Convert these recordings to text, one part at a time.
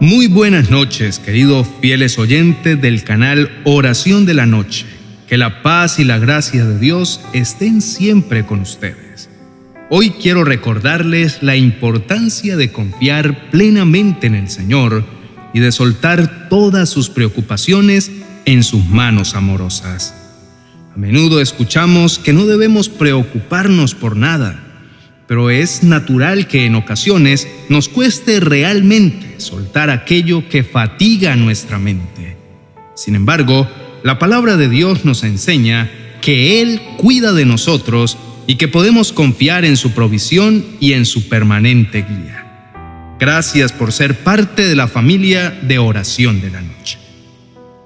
Muy buenas noches, queridos fieles oyentes del canal Oración de la Noche. Que la paz y la gracia de Dios estén siempre con ustedes. Hoy quiero recordarles la importancia de confiar plenamente en el Señor y de soltar todas sus preocupaciones en sus manos amorosas. A menudo escuchamos que no debemos preocuparnos por nada, pero es natural que en ocasiones nos cueste realmente soltar aquello que fatiga nuestra mente. Sin embargo, la palabra de Dios nos enseña que Él cuida de nosotros y que podemos confiar en su provisión y en su permanente guía. Gracias por ser parte de la familia de oración de la noche.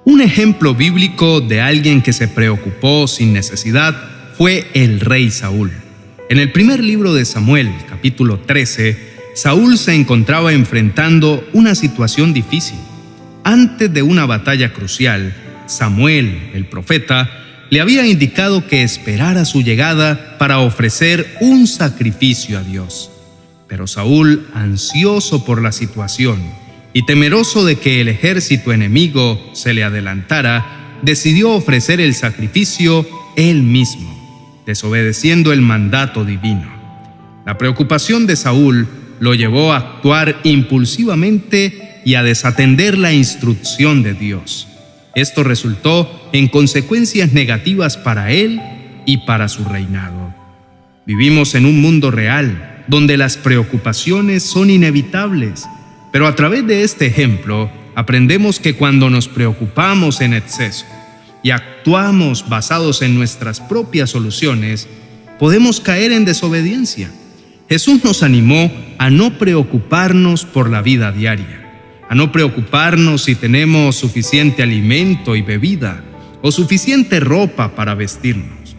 Un ejemplo bíblico de alguien que se preocupó sin necesidad fue el rey Saúl. En el primer libro de Samuel, capítulo 13, Saúl se encontraba enfrentando una situación difícil. Antes de una batalla crucial, Samuel, el profeta, le había indicado que esperara su llegada para ofrecer un sacrificio a Dios. Pero Saúl, ansioso por la situación, y temeroso de que el ejército enemigo se le adelantara, decidió ofrecer el sacrificio él mismo, desobedeciendo el mandato divino. La preocupación de Saúl lo llevó a actuar impulsivamente y a desatender la instrucción de Dios. Esto resultó en consecuencias negativas para él y para su reinado. Vivimos en un mundo real donde las preocupaciones son inevitables pero a través de este ejemplo aprendemos que cuando nos preocupamos en exceso y actuamos basados en nuestras propias soluciones, podemos caer en desobediencia. Jesús nos animó a no preocuparnos por la vida diaria, a no preocuparnos si tenemos suficiente alimento y bebida o suficiente ropa para vestirnos.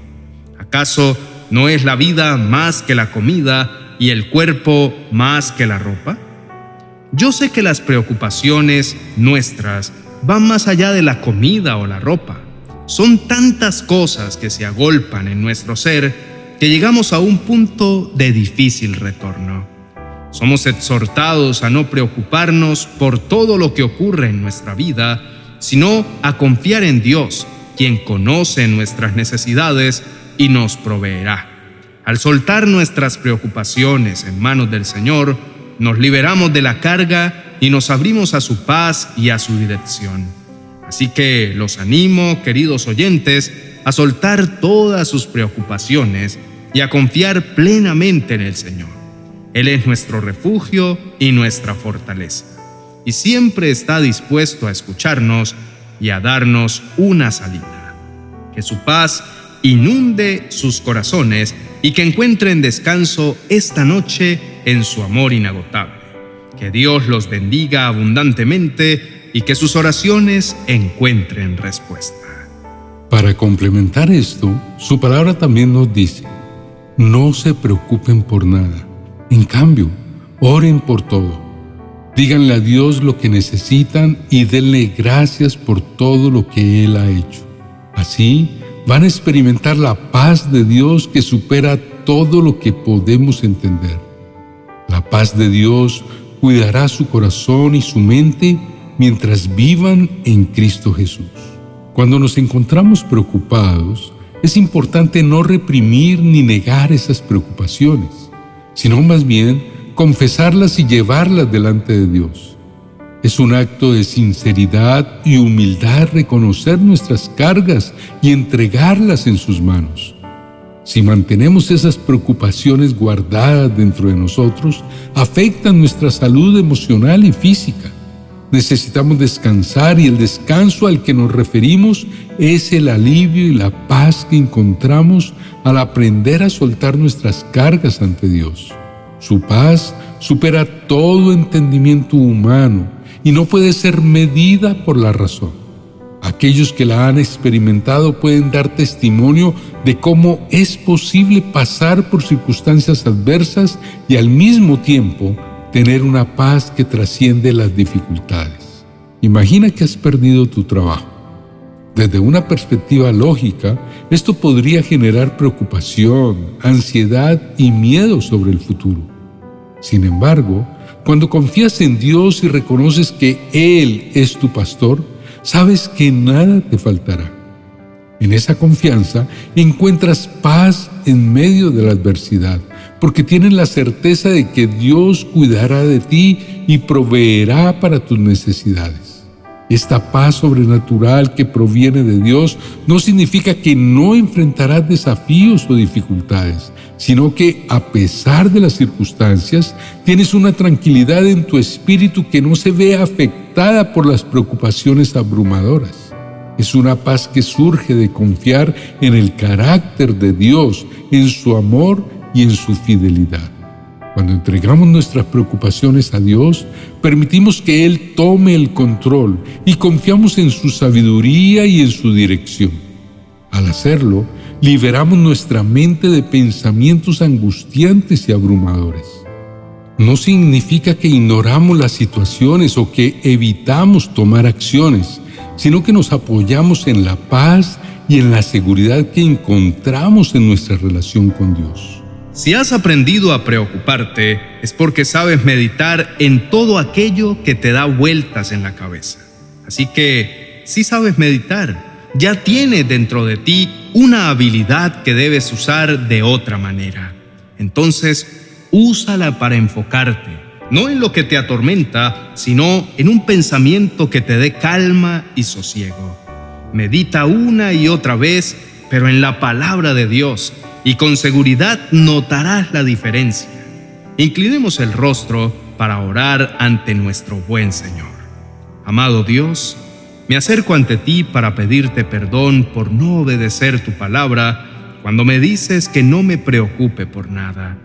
¿Acaso no es la vida más que la comida y el cuerpo más que la ropa? Yo sé que las preocupaciones nuestras van más allá de la comida o la ropa. Son tantas cosas que se agolpan en nuestro ser que llegamos a un punto de difícil retorno. Somos exhortados a no preocuparnos por todo lo que ocurre en nuestra vida, sino a confiar en Dios, quien conoce nuestras necesidades y nos proveerá. Al soltar nuestras preocupaciones en manos del Señor, nos liberamos de la carga y nos abrimos a su paz y a su dirección. Así que los animo, queridos oyentes, a soltar todas sus preocupaciones y a confiar plenamente en el Señor. Él es nuestro refugio y nuestra fortaleza, y siempre está dispuesto a escucharnos y a darnos una salida. Que su paz inunde sus corazones y que encuentren descanso esta noche en su amor inagotable. Que Dios los bendiga abundantemente y que sus oraciones encuentren respuesta. Para complementar esto, su palabra también nos dice, no se preocupen por nada. En cambio, oren por todo. Díganle a Dios lo que necesitan y denle gracias por todo lo que Él ha hecho. Así van a experimentar la paz de Dios que supera todo lo que podemos entender. La paz de Dios cuidará su corazón y su mente mientras vivan en Cristo Jesús. Cuando nos encontramos preocupados, es importante no reprimir ni negar esas preocupaciones, sino más bien confesarlas y llevarlas delante de Dios. Es un acto de sinceridad y humildad reconocer nuestras cargas y entregarlas en sus manos. Si mantenemos esas preocupaciones guardadas dentro de nosotros, afectan nuestra salud emocional y física. Necesitamos descansar y el descanso al que nos referimos es el alivio y la paz que encontramos al aprender a soltar nuestras cargas ante Dios. Su paz supera todo entendimiento humano y no puede ser medida por la razón. Aquellos que la han experimentado pueden dar testimonio de cómo es posible pasar por circunstancias adversas y al mismo tiempo tener una paz que trasciende las dificultades. Imagina que has perdido tu trabajo. Desde una perspectiva lógica, esto podría generar preocupación, ansiedad y miedo sobre el futuro. Sin embargo, Cuando confías en Dios y reconoces que Él es tu pastor, sabes que nada te faltará. En esa confianza encuentras paz en medio de la adversidad, porque tienes la certeza de que Dios cuidará de ti y proveerá para tus necesidades. Esta paz sobrenatural que proviene de Dios no significa que no enfrentarás desafíos o dificultades, sino que a pesar de las circunstancias, tienes una tranquilidad en tu espíritu que no se ve afectada por las preocupaciones abrumadoras. Es una paz que surge de confiar en el carácter de Dios, en su amor y en su fidelidad. Cuando entregamos nuestras preocupaciones a Dios, permitimos que Él tome el control y confiamos en su sabiduría y en su dirección. Al hacerlo, liberamos nuestra mente de pensamientos angustiantes y abrumadores. No significa que ignoramos las situaciones o que evitamos tomar acciones, sino que nos apoyamos en la paz y en la seguridad que encontramos en nuestra relación con Dios. Si has aprendido a preocuparte, es porque sabes meditar en todo aquello que te da vueltas en la cabeza. Así que, si sabes meditar, ya tienes dentro de ti una habilidad que debes usar de otra manera. Entonces, úsala para enfocarte, no en lo que te atormenta, sino en un pensamiento que te dé calma y sosiego. Medita una y otra vez, pero en la palabra de Dios y con seguridad notarás la diferencia. Inclinemos el rostro para orar ante nuestro buen Señor. Amado Dios, me acerco ante ti para pedirte perdón por no obedecer tu palabra cuando me dices que no me preocupe por nada.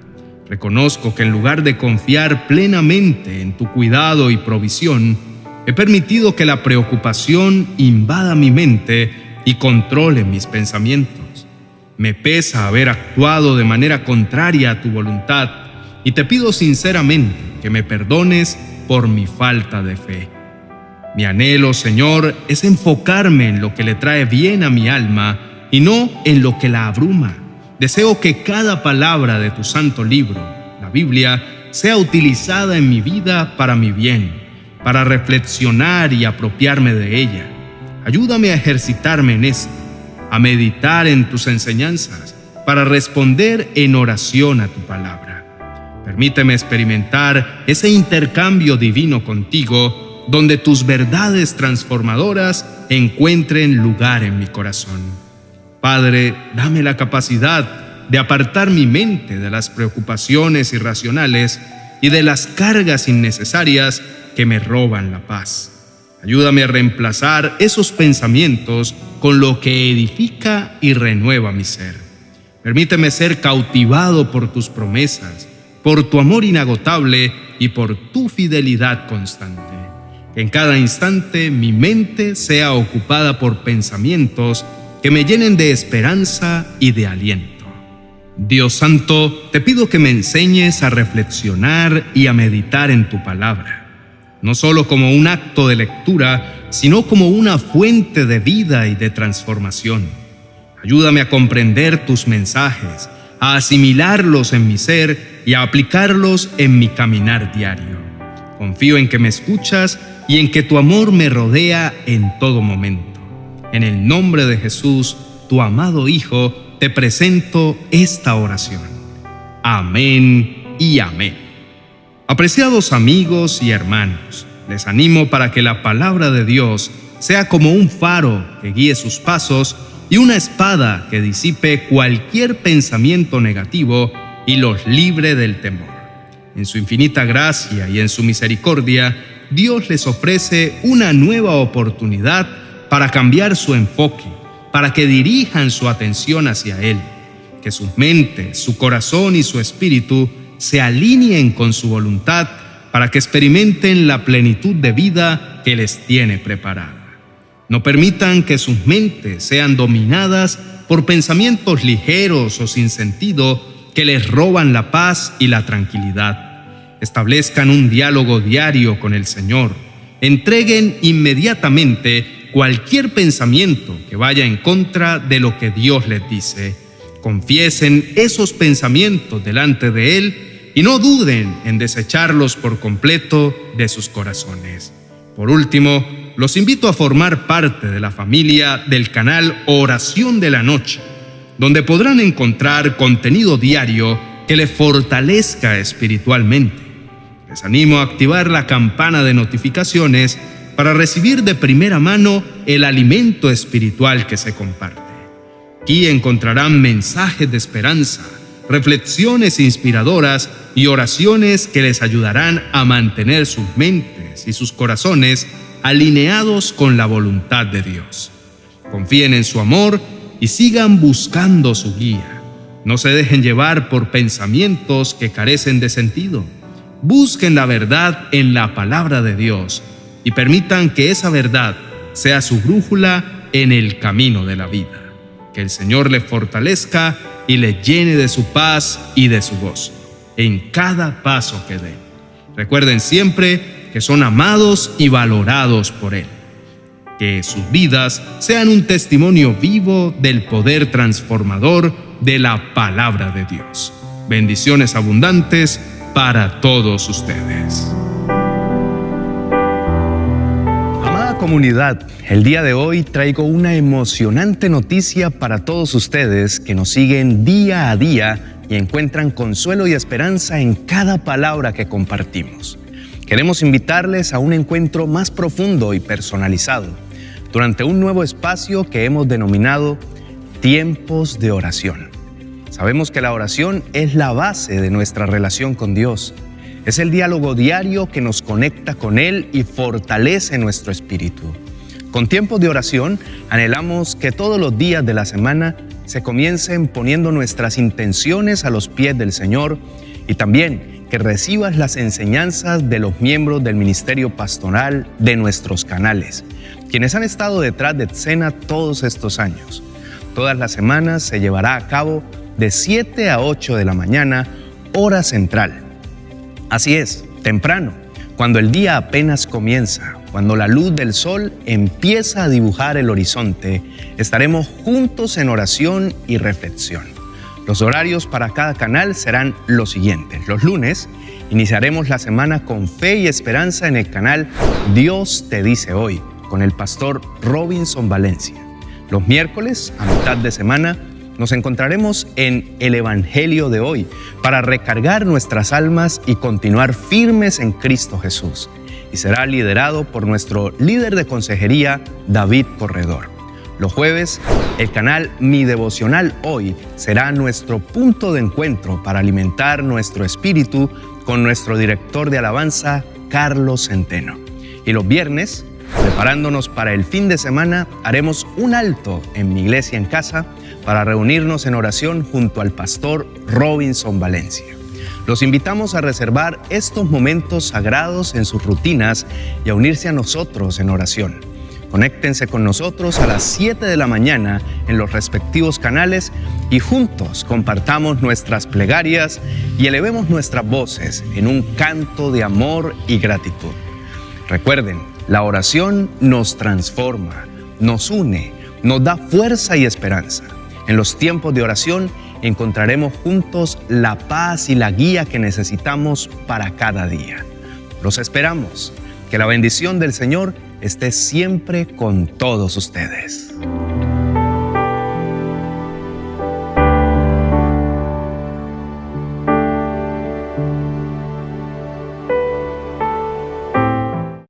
Reconozco que en lugar de confiar plenamente en tu cuidado y provisión, he permitido que la preocupación invada mi mente y controle mis pensamientos. Me pesa haber actuado de manera contraria a tu voluntad y te pido sinceramente que me perdones por mi falta de fe. Mi anhelo, Señor, es enfocarme en lo que le trae bien a mi alma y no en lo que la abruma. Deseo que cada palabra de tu santo libro, la Biblia, sea utilizada en mi vida para mi bien, para reflexionar y apropiarme de ella. Ayúdame a ejercitarme en esto a meditar en tus enseñanzas, para responder en oración a tu palabra. Permíteme experimentar ese intercambio divino contigo, donde tus verdades transformadoras encuentren lugar en mi corazón. Padre, dame la capacidad de apartar mi mente de las preocupaciones irracionales y de las cargas innecesarias que me roban la paz. Ayúdame a reemplazar esos pensamientos con lo que edifica y renueva mi ser. Permíteme ser cautivado por tus promesas, por tu amor inagotable y por tu fidelidad constante. Que en cada instante mi mente sea ocupada por pensamientos que me llenen de esperanza y de aliento. Dios Santo, te pido que me enseñes a reflexionar y a meditar en tu palabra no solo como un acto de lectura, sino como una fuente de vida y de transformación. Ayúdame a comprender tus mensajes, a asimilarlos en mi ser y a aplicarlos en mi caminar diario. Confío en que me escuchas y en que tu amor me rodea en todo momento. En el nombre de Jesús, tu amado Hijo, te presento esta oración. Amén y amén. Apreciados amigos y hermanos, les animo para que la palabra de Dios sea como un faro que guíe sus pasos y una espada que disipe cualquier pensamiento negativo y los libre del temor. En su infinita gracia y en su misericordia, Dios les ofrece una nueva oportunidad para cambiar su enfoque, para que dirijan su atención hacia Él, que su mente, su corazón y su espíritu se alineen con su voluntad para que experimenten la plenitud de vida que les tiene preparada. No permitan que sus mentes sean dominadas por pensamientos ligeros o sin sentido que les roban la paz y la tranquilidad. Establezcan un diálogo diario con el Señor. Entreguen inmediatamente cualquier pensamiento que vaya en contra de lo que Dios les dice. Confiesen esos pensamientos delante de Él y no duden en desecharlos por completo de sus corazones. Por último, los invito a formar parte de la familia del canal Oración de la Noche, donde podrán encontrar contenido diario que le fortalezca espiritualmente. Les animo a activar la campana de notificaciones para recibir de primera mano el alimento espiritual que se comparte. Aquí encontrarán mensajes de esperanza, reflexiones inspiradoras y oraciones que les ayudarán a mantener sus mentes y sus corazones alineados con la voluntad de Dios. Confíen en su amor y sigan buscando su guía. No se dejen llevar por pensamientos que carecen de sentido. Busquen la verdad en la palabra de Dios y permitan que esa verdad sea su brújula en el camino de la vida. Que el Señor le fortalezca y le llene de su paz y de su gozo en cada paso que den. Recuerden siempre que son amados y valorados por Él. Que sus vidas sean un testimonio vivo del poder transformador de la palabra de Dios. Bendiciones abundantes para todos ustedes. Comunidad, el día de hoy traigo una emocionante noticia para todos ustedes que nos siguen día a día y encuentran consuelo y esperanza en cada palabra que compartimos. Queremos invitarles a un encuentro más profundo y personalizado durante un nuevo espacio que hemos denominado tiempos de oración. Sabemos que la oración es la base de nuestra relación con Dios. Es el diálogo diario que nos conecta con Él y fortalece nuestro espíritu. Con tiempos de oración anhelamos que todos los días de la semana se comiencen poniendo nuestras intenciones a los pies del Señor y también que recibas las enseñanzas de los miembros del ministerio pastoral de nuestros canales, quienes han estado detrás de escena todos estos años. Todas las semanas se llevará a cabo de 7 a 8 de la mañana, hora central. Así es, temprano, cuando el día apenas comienza, cuando la luz del sol empieza a dibujar el horizonte, estaremos juntos en oración y reflexión. Los horarios para cada canal serán los siguientes. Los lunes iniciaremos la semana con fe y esperanza en el canal Dios te dice hoy, con el pastor Robinson Valencia. Los miércoles, a mitad de semana, nos encontraremos en el Evangelio de hoy para recargar nuestras almas y continuar firmes en Cristo Jesús y será liderado por nuestro líder de consejería, David Corredor. Los jueves, el canal Mi Devocional Hoy será nuestro punto de encuentro para alimentar nuestro espíritu con nuestro director de alabanza, Carlos Centeno. Y los viernes, preparándonos para el fin de semana, haremos un alto en mi iglesia en casa para reunirnos en oración junto al pastor Robinson Valencia. Los invitamos a reservar estos momentos sagrados en sus rutinas y a unirse a nosotros en oración. Conéctense con nosotros a las 7 de la mañana en los respectivos canales y juntos compartamos nuestras plegarias y elevemos nuestras voces en un canto de amor y gratitud. Recuerden, la oración nos transforma, nos une, nos da fuerza y esperanza. En los tiempos de oración, encontraremos juntos la paz y la guía que necesitamos para cada día. Los esperamos. Que la bendición del Señor esté siempre con todos ustedes.